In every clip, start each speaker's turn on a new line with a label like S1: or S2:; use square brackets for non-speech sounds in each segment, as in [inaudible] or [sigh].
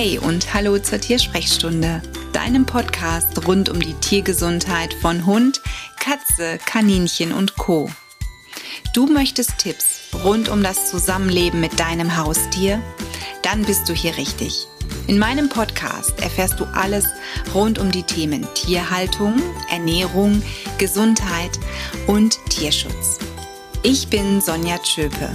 S1: Hey und hallo zur Tiersprechstunde, deinem Podcast rund um die Tiergesundheit von Hund, Katze, Kaninchen und Co. Du möchtest Tipps rund um das Zusammenleben mit deinem Haustier? Dann bist du hier richtig. In meinem Podcast erfährst du alles rund um die Themen Tierhaltung, Ernährung, Gesundheit und Tierschutz. Ich bin Sonja Tschöpe,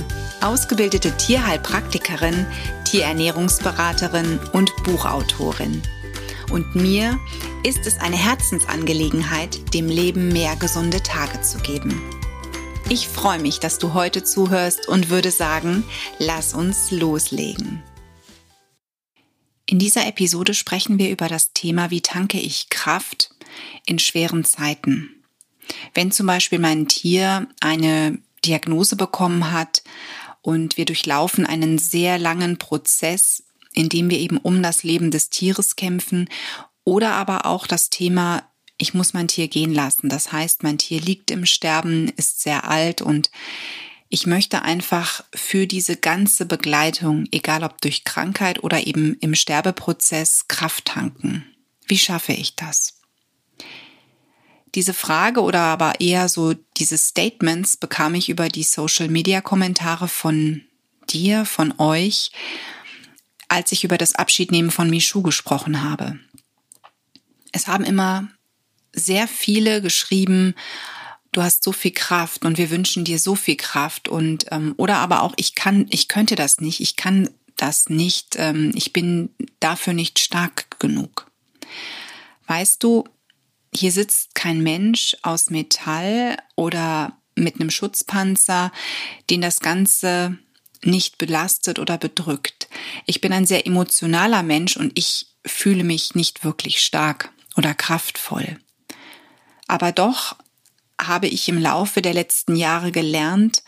S1: ausgebildete Tierheilpraktikerin, Tierernährungsberaterin und Buchautorin. Und mir ist es eine Herzensangelegenheit, dem Leben mehr gesunde Tage zu geben. Ich freue mich, dass du heute zuhörst und würde sagen, lass uns loslegen. In dieser Episode sprechen wir über das Thema, wie tanke ich Kraft in schweren Zeiten. Wenn zum Beispiel mein Tier eine Diagnose bekommen hat und wir durchlaufen einen sehr langen Prozess, in dem wir eben um das Leben des Tieres kämpfen oder aber auch das Thema, ich muss mein Tier gehen lassen. Das heißt, mein Tier liegt im Sterben, ist sehr alt und ich möchte einfach für diese ganze Begleitung, egal ob durch Krankheit oder eben im Sterbeprozess, Kraft tanken. Wie schaffe ich das? Diese Frage oder aber eher so diese Statements bekam ich über die Social-Media-Kommentare von dir, von euch, als ich über das Abschiednehmen von Michu gesprochen habe. Es haben immer sehr viele geschrieben, du hast so viel Kraft und wir wünschen dir so viel Kraft und ähm, oder aber auch ich kann, ich könnte das nicht, ich kann das nicht, ähm, ich bin dafür nicht stark genug. Weißt du, hier sitzt kein Mensch aus Metall oder mit einem Schutzpanzer, den das Ganze nicht belastet oder bedrückt. Ich bin ein sehr emotionaler Mensch und ich fühle mich nicht wirklich stark oder kraftvoll. Aber doch habe ich im Laufe der letzten Jahre gelernt,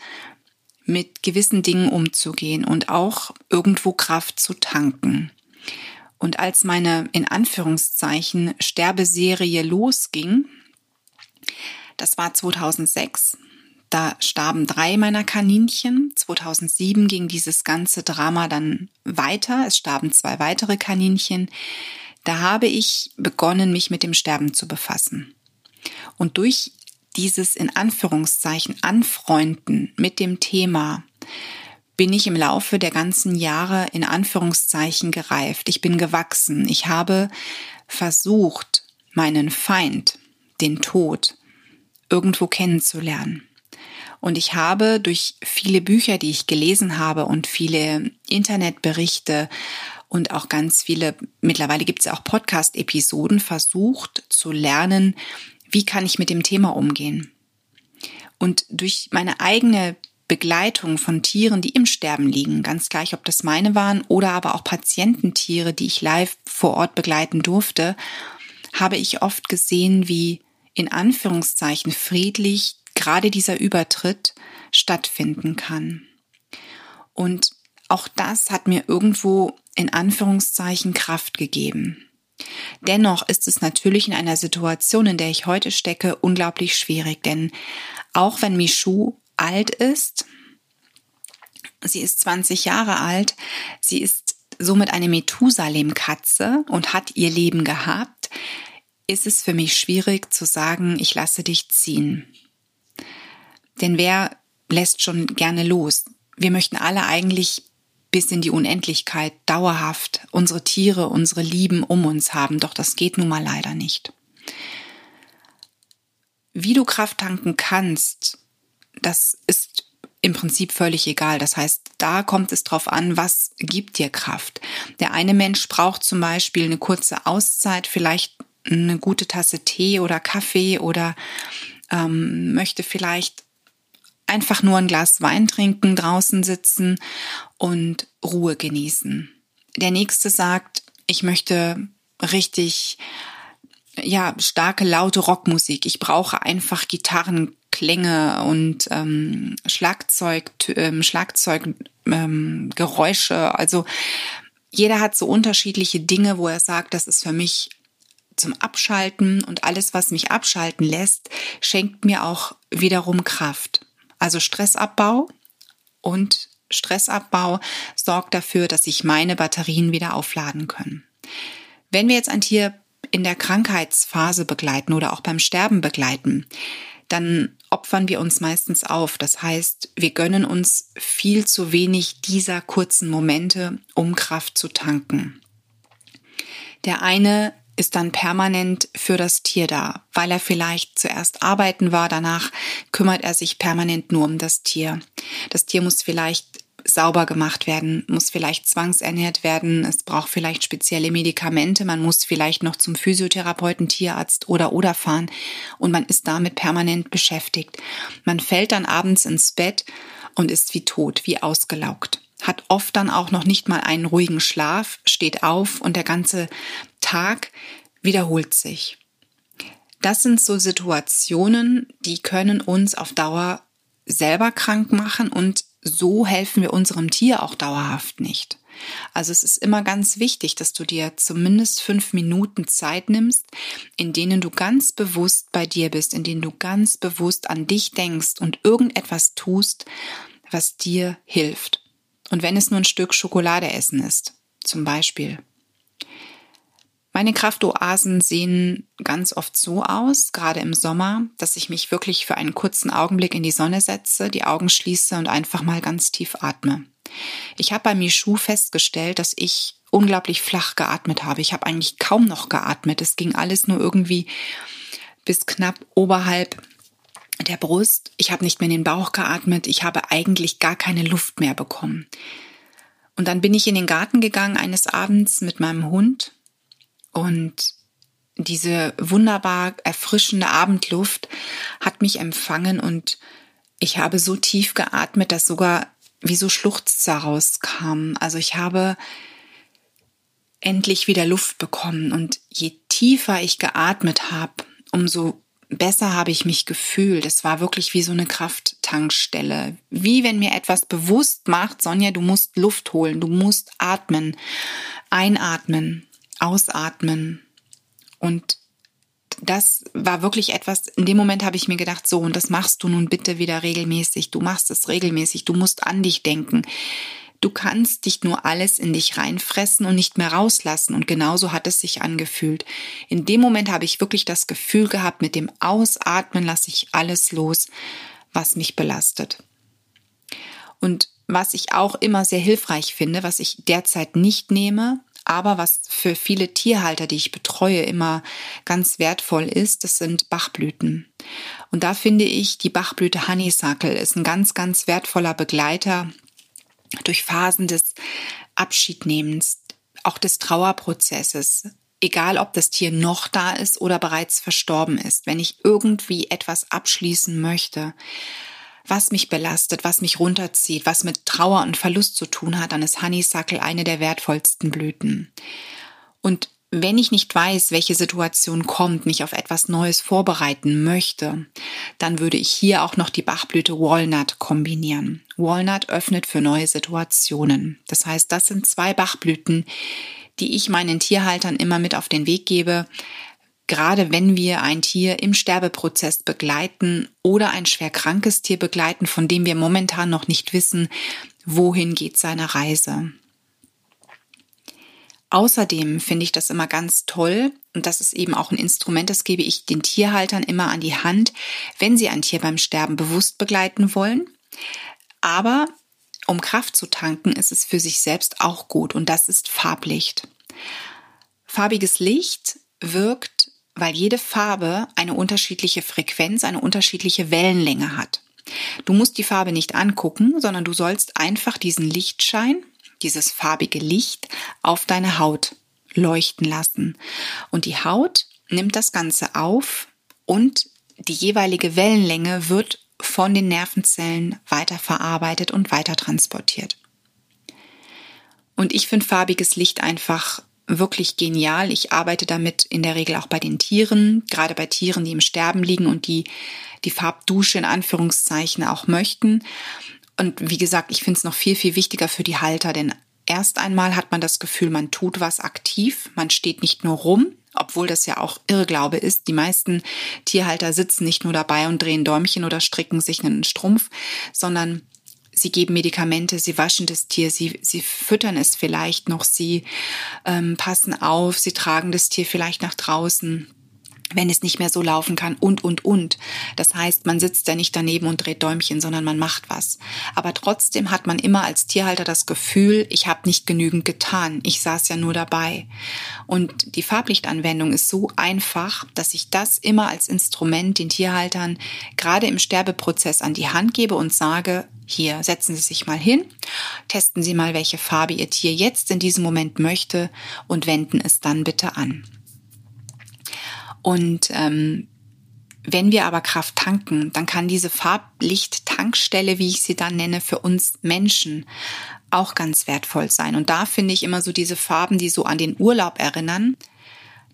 S1: mit gewissen Dingen umzugehen und auch irgendwo Kraft zu tanken. Und als meine in Anführungszeichen Sterbeserie losging, das war 2006, da starben drei meiner Kaninchen. 2007 ging dieses ganze Drama dann weiter. Es starben zwei weitere Kaninchen. Da habe ich begonnen, mich mit dem Sterben zu befassen. Und durch dieses in Anführungszeichen Anfreunden mit dem Thema bin ich im Laufe der ganzen Jahre in Anführungszeichen gereift. Ich bin gewachsen. Ich habe versucht, meinen Feind, den Tod, irgendwo kennenzulernen. Und ich habe durch viele Bücher, die ich gelesen habe und viele Internetberichte und auch ganz viele, mittlerweile gibt es auch Podcast-Episoden, versucht zu lernen, wie kann ich mit dem Thema umgehen. Und durch meine eigene Begleitung von Tieren, die im Sterben liegen, ganz gleich, ob das meine waren oder aber auch Patiententiere, die ich live vor Ort begleiten durfte, habe ich oft gesehen, wie in Anführungszeichen friedlich gerade dieser Übertritt stattfinden kann. Und auch das hat mir irgendwo in Anführungszeichen Kraft gegeben. Dennoch ist es natürlich in einer Situation, in der ich heute stecke, unglaublich schwierig, denn auch wenn Michu alt ist. Sie ist 20 Jahre alt. Sie ist somit eine Methusalem-Katze und hat ihr Leben gehabt. Ist es für mich schwierig zu sagen, ich lasse dich ziehen. Denn wer lässt schon gerne los? Wir möchten alle eigentlich bis in die Unendlichkeit dauerhaft unsere Tiere, unsere Lieben um uns haben, doch das geht nun mal leider nicht. Wie du Kraft tanken kannst, das ist im Prinzip völlig egal. Das heißt, da kommt es drauf an, was gibt dir Kraft. Der eine Mensch braucht zum Beispiel eine kurze Auszeit, vielleicht eine gute Tasse Tee oder Kaffee oder ähm, möchte vielleicht einfach nur ein Glas Wein trinken, draußen sitzen und Ruhe genießen. Der nächste sagt, ich möchte richtig ja starke laute Rockmusik. Ich brauche einfach Gitarren Klänge und ähm, Schlagzeug, ähm, Schlagzeuggeräusche. Ähm, also jeder hat so unterschiedliche Dinge, wo er sagt, das ist für mich zum Abschalten und alles, was mich abschalten lässt, schenkt mir auch wiederum Kraft. Also Stressabbau und Stressabbau sorgt dafür, dass sich meine Batterien wieder aufladen können. Wenn wir jetzt ein Tier in der Krankheitsphase begleiten oder auch beim Sterben begleiten, dann opfern wir uns meistens auf. Das heißt, wir gönnen uns viel zu wenig dieser kurzen Momente, um Kraft zu tanken. Der eine ist dann permanent für das Tier da, weil er vielleicht zuerst arbeiten war, danach kümmert er sich permanent nur um das Tier. Das Tier muss vielleicht sauber gemacht werden, muss vielleicht zwangsernährt werden, es braucht vielleicht spezielle Medikamente, man muss vielleicht noch zum Physiotherapeuten, Tierarzt oder oder fahren und man ist damit permanent beschäftigt. Man fällt dann abends ins Bett und ist wie tot, wie ausgelaugt hat oft dann auch noch nicht mal einen ruhigen Schlaf, steht auf und der ganze Tag wiederholt sich. Das sind so Situationen, die können uns auf Dauer selber krank machen und so helfen wir unserem Tier auch dauerhaft nicht. Also es ist immer ganz wichtig, dass du dir zumindest fünf Minuten Zeit nimmst, in denen du ganz bewusst bei dir bist, in denen du ganz bewusst an dich denkst und irgendetwas tust, was dir hilft. Und wenn es nur ein Stück Schokolade essen ist, zum Beispiel. Meine Kraftoasen sehen ganz oft so aus, gerade im Sommer, dass ich mich wirklich für einen kurzen Augenblick in die Sonne setze, die Augen schließe und einfach mal ganz tief atme. Ich habe bei Michu festgestellt, dass ich unglaublich flach geatmet habe. Ich habe eigentlich kaum noch geatmet. Es ging alles nur irgendwie bis knapp oberhalb der Brust. Ich habe nicht mehr in den Bauch geatmet. Ich habe eigentlich gar keine Luft mehr bekommen. Und dann bin ich in den Garten gegangen eines Abends mit meinem Hund und diese wunderbar erfrischende Abendluft hat mich empfangen und ich habe so tief geatmet, dass sogar wie so Schluchzer rauskamen. Also ich habe endlich wieder Luft bekommen und je tiefer ich geatmet habe, umso besser habe ich mich gefühlt. Es war wirklich wie so eine Krafttankstelle. Wie wenn mir etwas bewusst macht, Sonja, du musst Luft holen, du musst atmen, einatmen ausatmen. Und das war wirklich etwas, in dem Moment habe ich mir gedacht, so, und das machst du nun bitte wieder regelmäßig. Du machst es regelmäßig. Du musst an dich denken. Du kannst dich nur alles in dich reinfressen und nicht mehr rauslassen. Und genauso hat es sich angefühlt. In dem Moment habe ich wirklich das Gefühl gehabt, mit dem Ausatmen lasse ich alles los, was mich belastet. Und was ich auch immer sehr hilfreich finde, was ich derzeit nicht nehme, aber was für viele Tierhalter, die ich betreue, immer ganz wertvoll ist, das sind Bachblüten. Und da finde ich, die Bachblüte Honeysuckle ist ein ganz, ganz wertvoller Begleiter durch Phasen des Abschiednehmens, auch des Trauerprozesses, egal ob das Tier noch da ist oder bereits verstorben ist, wenn ich irgendwie etwas abschließen möchte, was mich belastet, was mich runterzieht, was mit Trauer und Verlust zu tun hat, dann ist Honeysuckle eine der wertvollsten Blüten. Und wenn ich nicht weiß, welche Situation kommt, mich auf etwas Neues vorbereiten möchte, dann würde ich hier auch noch die Bachblüte Walnut kombinieren. Walnut öffnet für neue Situationen. Das heißt, das sind zwei Bachblüten, die ich meinen Tierhaltern immer mit auf den Weg gebe, gerade wenn wir ein Tier im Sterbeprozess begleiten oder ein schwer krankes Tier begleiten, von dem wir momentan noch nicht wissen, wohin geht seine Reise. Außerdem finde ich das immer ganz toll, und das ist eben auch ein Instrument, das gebe ich den Tierhaltern immer an die Hand, wenn sie ein Tier beim Sterben bewusst begleiten wollen. Aber um Kraft zu tanken, ist es für sich selbst auch gut, und das ist Farblicht. Farbiges Licht wirkt weil jede Farbe eine unterschiedliche Frequenz, eine unterschiedliche Wellenlänge hat. Du musst die Farbe nicht angucken, sondern du sollst einfach diesen Lichtschein, dieses farbige Licht auf deine Haut leuchten lassen. Und die Haut nimmt das Ganze auf und die jeweilige Wellenlänge wird von den Nervenzellen weiterverarbeitet und weiter transportiert. Und ich finde farbiges Licht einfach wirklich genial. Ich arbeite damit in der Regel auch bei den Tieren, gerade bei Tieren, die im Sterben liegen und die die Farbdusche in Anführungszeichen auch möchten. Und wie gesagt, ich finde es noch viel, viel wichtiger für die Halter, denn erst einmal hat man das Gefühl, man tut was aktiv, man steht nicht nur rum, obwohl das ja auch Irrglaube ist. Die meisten Tierhalter sitzen nicht nur dabei und drehen Däumchen oder stricken sich einen Strumpf, sondern sie geben Medikamente, sie waschen das Tier, sie, sie füttern es vielleicht noch, sie ähm, passen auf, sie tragen das Tier vielleicht nach draußen wenn es nicht mehr so laufen kann und, und, und. Das heißt, man sitzt da nicht daneben und dreht Däumchen, sondern man macht was. Aber trotzdem hat man immer als Tierhalter das Gefühl, ich habe nicht genügend getan, ich saß ja nur dabei. Und die Farblichtanwendung ist so einfach, dass ich das immer als Instrument den Tierhaltern gerade im Sterbeprozess an die Hand gebe und sage, hier, setzen Sie sich mal hin, testen Sie mal, welche Farbe Ihr Tier jetzt in diesem Moment möchte und wenden es dann bitte an. Und ähm, wenn wir aber Kraft tanken, dann kann diese Farblicht-Tankstelle, wie ich sie dann nenne, für uns Menschen auch ganz wertvoll sein. Und da finde ich immer so diese Farben, die so an den Urlaub erinnern.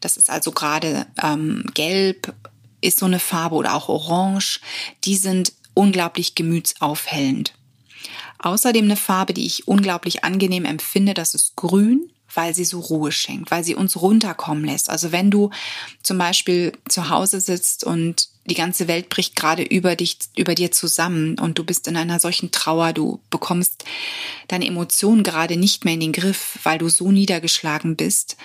S1: Das ist also gerade ähm, gelb, ist so eine Farbe oder auch orange. Die sind unglaublich gemütsaufhellend. Außerdem eine Farbe, die ich unglaublich angenehm empfinde, das ist grün weil sie so Ruhe schenkt, weil sie uns runterkommen lässt. Also wenn du zum Beispiel zu Hause sitzt und die ganze Welt bricht gerade über dich, über dir zusammen und du bist in einer solchen Trauer, du bekommst deine Emotionen gerade nicht mehr in den Griff, weil du so niedergeschlagen bist,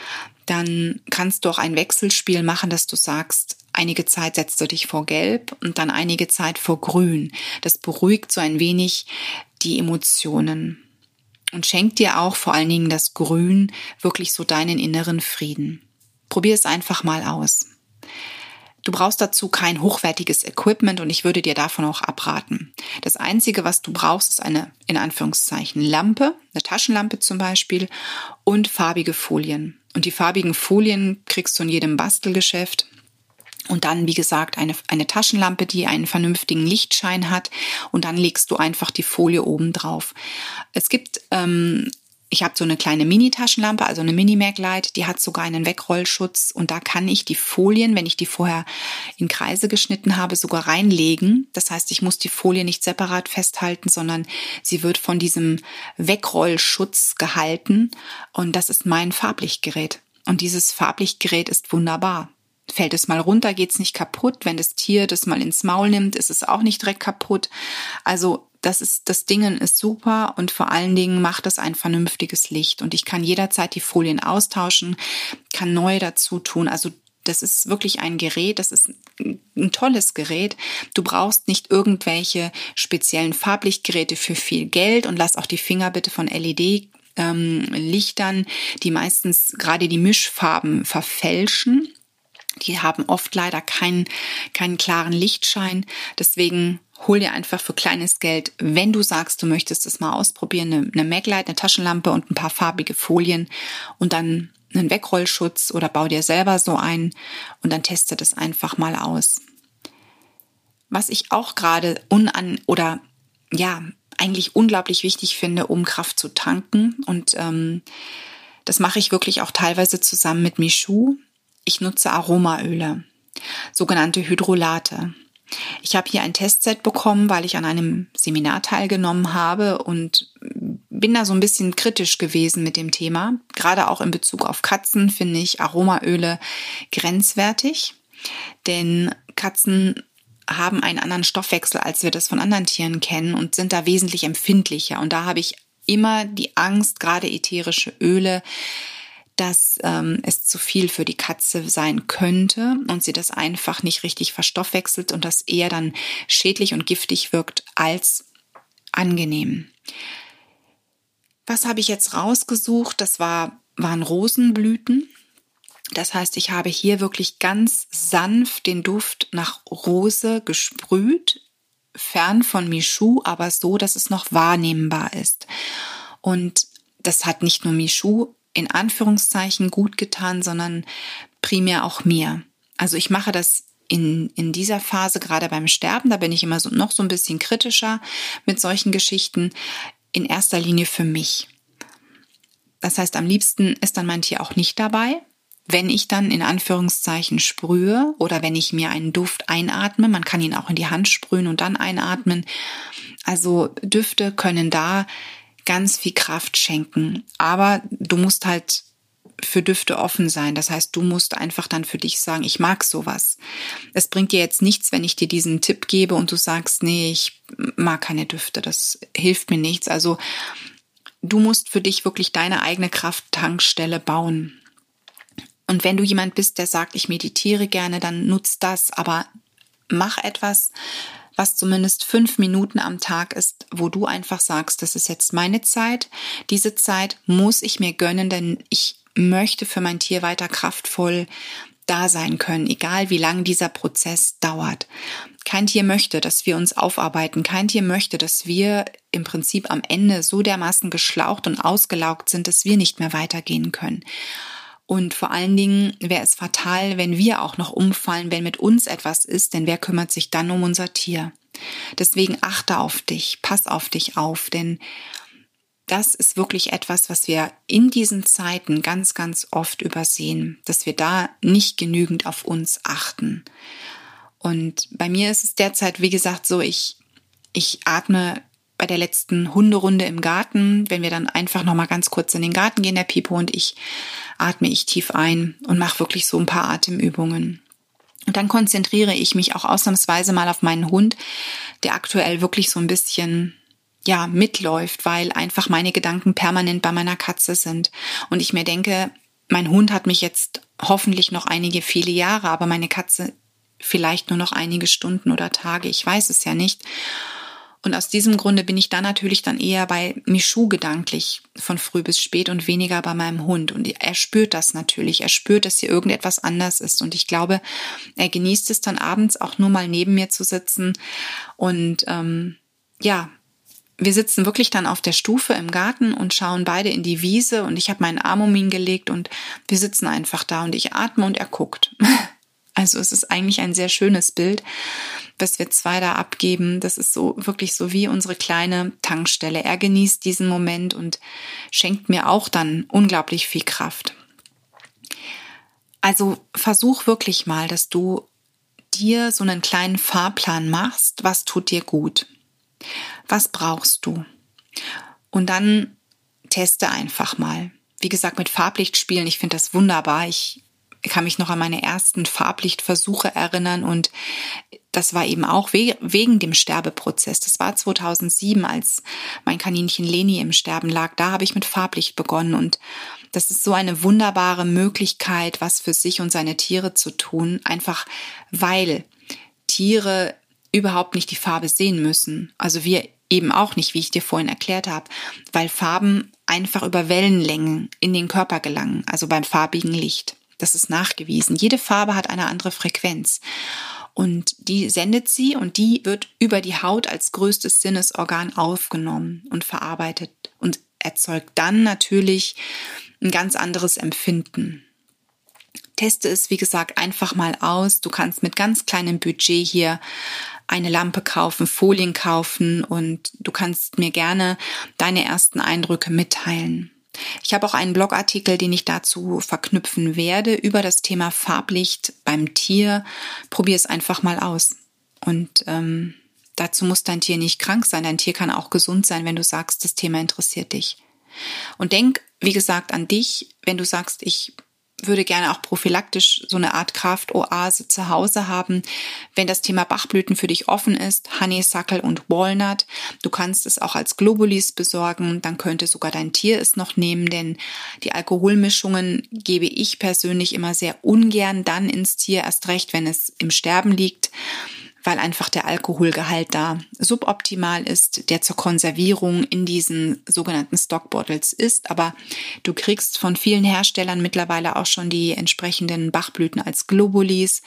S1: dann kannst du auch ein Wechselspiel machen, dass du sagst, einige Zeit setzt du dich vor Gelb und dann einige Zeit vor Grün. Das beruhigt so ein wenig die Emotionen und schenkt dir auch vor allen Dingen das Grün wirklich so deinen inneren Frieden. Probier es einfach mal aus. Du brauchst dazu kein hochwertiges Equipment und ich würde dir davon auch abraten. Das Einzige, was du brauchst, ist eine, in Anführungszeichen, Lampe, eine Taschenlampe zum Beispiel und farbige Folien. Und die farbigen Folien kriegst du in jedem Bastelgeschäft. Und dann, wie gesagt, eine, eine Taschenlampe, die einen vernünftigen Lichtschein hat. Und dann legst du einfach die Folie oben drauf. Es gibt, ähm, ich habe so eine kleine Mini-Taschenlampe, also eine Mini-Maglite, die hat sogar einen Wegrollschutz. Und da kann ich die Folien, wenn ich die vorher in Kreise geschnitten habe, sogar reinlegen. Das heißt, ich muss die Folie nicht separat festhalten, sondern sie wird von diesem Wegrollschutz gehalten. Und das ist mein Farblichtgerät. Und dieses Farblichtgerät ist wunderbar. Fällt es mal runter, geht's nicht kaputt. Wenn das Tier das mal ins Maul nimmt, ist es auch nicht direkt kaputt. Also das ist, das Dingen ist super und vor allen Dingen macht es ein vernünftiges Licht. Und ich kann jederzeit die Folien austauschen, kann neue dazu tun. Also das ist wirklich ein Gerät, das ist ein tolles Gerät. Du brauchst nicht irgendwelche speziellen Farblichtgeräte für viel Geld und lass auch die Finger bitte von LED ähm, Lichtern, die meistens gerade die Mischfarben verfälschen. Die haben oft leider keinen, keinen klaren Lichtschein. Deswegen hol dir einfach für kleines Geld, wenn du sagst, du möchtest es mal ausprobieren, eine, eine Maglite, eine Taschenlampe und ein paar farbige Folien und dann einen Wegrollschutz oder bau dir selber so ein und dann teste das einfach mal aus. Was ich auch gerade unan oder ja eigentlich unglaublich wichtig finde, um Kraft zu tanken und ähm, das mache ich wirklich auch teilweise zusammen mit Michu. Ich nutze Aromaöle, sogenannte Hydrolate. Ich habe hier ein Testset bekommen, weil ich an einem Seminar teilgenommen habe und bin da so ein bisschen kritisch gewesen mit dem Thema. Gerade auch in Bezug auf Katzen finde ich Aromaöle grenzwertig, denn Katzen haben einen anderen Stoffwechsel, als wir das von anderen Tieren kennen und sind da wesentlich empfindlicher. Und da habe ich immer die Angst, gerade ätherische Öle, dass ähm, es zu viel für die Katze sein könnte und sie das einfach nicht richtig verstoffwechselt und das eher dann schädlich und giftig wirkt als angenehm. Was habe ich jetzt rausgesucht? Das war, waren Rosenblüten. Das heißt, ich habe hier wirklich ganz sanft den Duft nach Rose gesprüht, fern von Michu, aber so, dass es noch wahrnehmbar ist. Und das hat nicht nur Michu in Anführungszeichen gut getan, sondern primär auch mir. Also ich mache das in, in dieser Phase, gerade beim Sterben, da bin ich immer so, noch so ein bisschen kritischer mit solchen Geschichten, in erster Linie für mich. Das heißt, am liebsten ist dann mein Tier auch nicht dabei. Wenn ich dann in Anführungszeichen sprühe oder wenn ich mir einen Duft einatme, man kann ihn auch in die Hand sprühen und dann einatmen. Also Düfte können da ganz viel Kraft schenken. Aber du musst halt für Düfte offen sein. Das heißt, du musst einfach dann für dich sagen, ich mag sowas. Es bringt dir jetzt nichts, wenn ich dir diesen Tipp gebe und du sagst, nee, ich mag keine Düfte. Das hilft mir nichts. Also du musst für dich wirklich deine eigene Krafttankstelle bauen. Und wenn du jemand bist, der sagt, ich meditiere gerne, dann nutzt das, aber mach etwas, was zumindest fünf Minuten am Tag ist, wo du einfach sagst, das ist jetzt meine Zeit. Diese Zeit muss ich mir gönnen, denn ich möchte für mein Tier weiter kraftvoll da sein können, egal wie lang dieser Prozess dauert. Kein Tier möchte, dass wir uns aufarbeiten. Kein Tier möchte, dass wir im Prinzip am Ende so dermaßen geschlaucht und ausgelaugt sind, dass wir nicht mehr weitergehen können. Und vor allen Dingen wäre es fatal, wenn wir auch noch umfallen, wenn mit uns etwas ist, denn wer kümmert sich dann um unser Tier? Deswegen achte auf dich, pass auf dich auf, denn das ist wirklich etwas, was wir in diesen Zeiten ganz, ganz oft übersehen, dass wir da nicht genügend auf uns achten. Und bei mir ist es derzeit, wie gesagt, so, ich, ich atme bei der letzten Hunderunde im Garten, wenn wir dann einfach noch mal ganz kurz in den Garten gehen, der Pipo und ich, atme ich tief ein und mache wirklich so ein paar Atemübungen. Und dann konzentriere ich mich auch ausnahmsweise mal auf meinen Hund, der aktuell wirklich so ein bisschen ja mitläuft, weil einfach meine Gedanken permanent bei meiner Katze sind und ich mir denke, mein Hund hat mich jetzt hoffentlich noch einige viele Jahre, aber meine Katze vielleicht nur noch einige Stunden oder Tage, ich weiß es ja nicht. Und aus diesem Grunde bin ich da natürlich dann eher bei Michu gedanklich von früh bis spät und weniger bei meinem Hund. Und er spürt das natürlich. Er spürt, dass hier irgendetwas anders ist. Und ich glaube, er genießt es dann abends auch nur mal neben mir zu sitzen. Und ähm, ja, wir sitzen wirklich dann auf der Stufe im Garten und schauen beide in die Wiese und ich habe meinen Arm um ihn gelegt und wir sitzen einfach da und ich atme und er guckt. [laughs] Also es ist eigentlich ein sehr schönes Bild, was wir zwei da abgeben. Das ist so wirklich so wie unsere kleine Tankstelle. Er genießt diesen Moment und schenkt mir auch dann unglaublich viel Kraft. Also versuch wirklich mal, dass du dir so einen kleinen Fahrplan machst. Was tut dir gut? Was brauchst du? Und dann teste einfach mal. Wie gesagt, mit Farblicht spielen, ich finde das wunderbar. Ich kann mich noch an meine ersten Farblichtversuche erinnern und das war eben auch wegen dem Sterbeprozess. Das war 2007, als mein Kaninchen Leni im Sterben lag. Da habe ich mit Farblicht begonnen und das ist so eine wunderbare Möglichkeit, was für sich und seine Tiere zu tun, einfach weil Tiere überhaupt nicht die Farbe sehen müssen. Also wir eben auch nicht, wie ich dir vorhin erklärt habe, weil Farben einfach über Wellenlängen in den Körper gelangen, also beim farbigen Licht. Das ist nachgewiesen. Jede Farbe hat eine andere Frequenz. Und die sendet sie und die wird über die Haut als größtes Sinnesorgan aufgenommen und verarbeitet und erzeugt dann natürlich ein ganz anderes Empfinden. Teste es, wie gesagt, einfach mal aus. Du kannst mit ganz kleinem Budget hier eine Lampe kaufen, Folien kaufen und du kannst mir gerne deine ersten Eindrücke mitteilen. Ich habe auch einen Blogartikel, den ich dazu verknüpfen werde über das Thema Farblicht beim Tier. Probier es einfach mal aus. Und ähm, dazu muss dein Tier nicht krank sein. Dein Tier kann auch gesund sein, wenn du sagst, das Thema interessiert dich. Und denk, wie gesagt, an dich, wenn du sagst, ich würde gerne auch prophylaktisch so eine Art Kraftoase zu Hause haben. Wenn das Thema Bachblüten für dich offen ist, Honeysuckle und Walnut, du kannst es auch als Globulis besorgen, dann könnte sogar dein Tier es noch nehmen, denn die Alkoholmischungen gebe ich persönlich immer sehr ungern dann ins Tier, erst recht, wenn es im Sterben liegt weil einfach der Alkoholgehalt da suboptimal ist, der zur Konservierung in diesen sogenannten Stockbottles ist. Aber du kriegst von vielen Herstellern mittlerweile auch schon die entsprechenden Bachblüten als Globulis.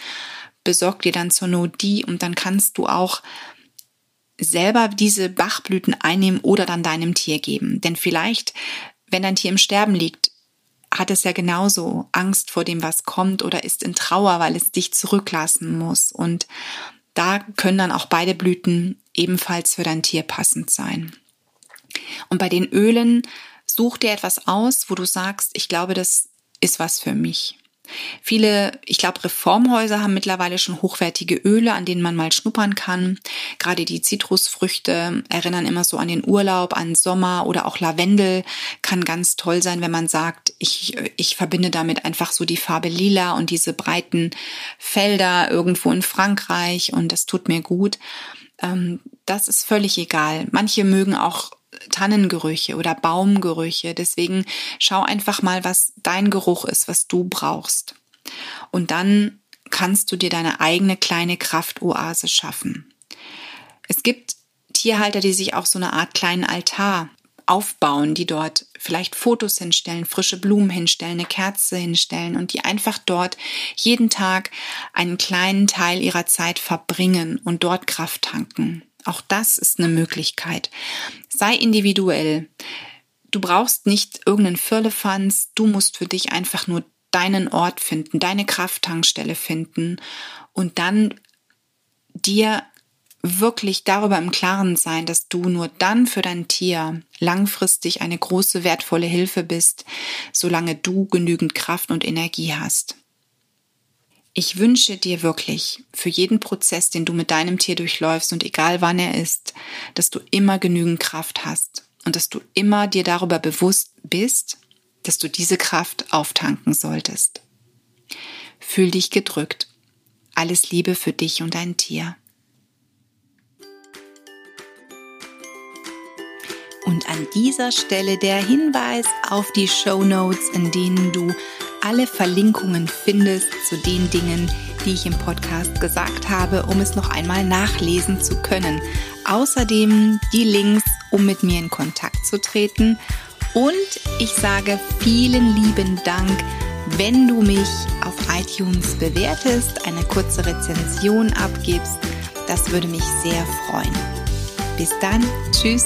S1: Besorg dir dann zur Not die und dann kannst du auch selber diese Bachblüten einnehmen oder dann deinem Tier geben. Denn vielleicht, wenn dein Tier im Sterben liegt, hat es ja genauso Angst vor dem, was kommt oder ist in Trauer, weil es dich zurücklassen muss. Und da können dann auch beide Blüten ebenfalls für dein Tier passend sein. Und bei den Ölen such dir etwas aus, wo du sagst, ich glaube, das ist was für mich. Viele, ich glaube, Reformhäuser haben mittlerweile schon hochwertige Öle, an denen man mal schnuppern kann. Gerade die Zitrusfrüchte erinnern immer so an den Urlaub, an Sommer oder auch Lavendel kann ganz toll sein, wenn man sagt, ich, ich verbinde damit einfach so die Farbe lila und diese breiten Felder irgendwo in Frankreich und das tut mir gut. Ähm, das ist völlig egal. Manche mögen auch Tannengerüche oder Baumgerüche. Deswegen schau einfach mal, was dein Geruch ist, was du brauchst. Und dann kannst du dir deine eigene kleine Kraftoase schaffen. Es gibt Tierhalter, die sich auch so eine Art kleinen Altar aufbauen, die dort vielleicht Fotos hinstellen, frische Blumen hinstellen, eine Kerze hinstellen und die einfach dort jeden Tag einen kleinen Teil ihrer Zeit verbringen und dort Kraft tanken. Auch das ist eine Möglichkeit. Sei individuell. Du brauchst nicht irgendeinen Firlefanz. Du musst für dich einfach nur deinen Ort finden, deine Krafttankstelle finden und dann dir wirklich darüber im Klaren sein, dass du nur dann für dein Tier langfristig eine große wertvolle Hilfe bist, solange du genügend Kraft und Energie hast. Ich wünsche dir wirklich für jeden Prozess, den du mit deinem Tier durchläufst und egal wann er ist, dass du immer genügend Kraft hast und dass du immer dir darüber bewusst bist, dass du diese Kraft auftanken solltest. Fühl dich gedrückt. Alles Liebe für dich und dein Tier. Und an dieser Stelle der Hinweis auf die Show Notes, in denen du alle Verlinkungen findest zu den Dingen, die ich im Podcast gesagt habe, um es noch einmal nachlesen zu können. Außerdem die Links, um mit mir in Kontakt zu treten. Und ich sage vielen lieben Dank, wenn du mich auf iTunes bewertest, eine kurze Rezension abgibst. Das würde mich sehr freuen. Bis dann, tschüss.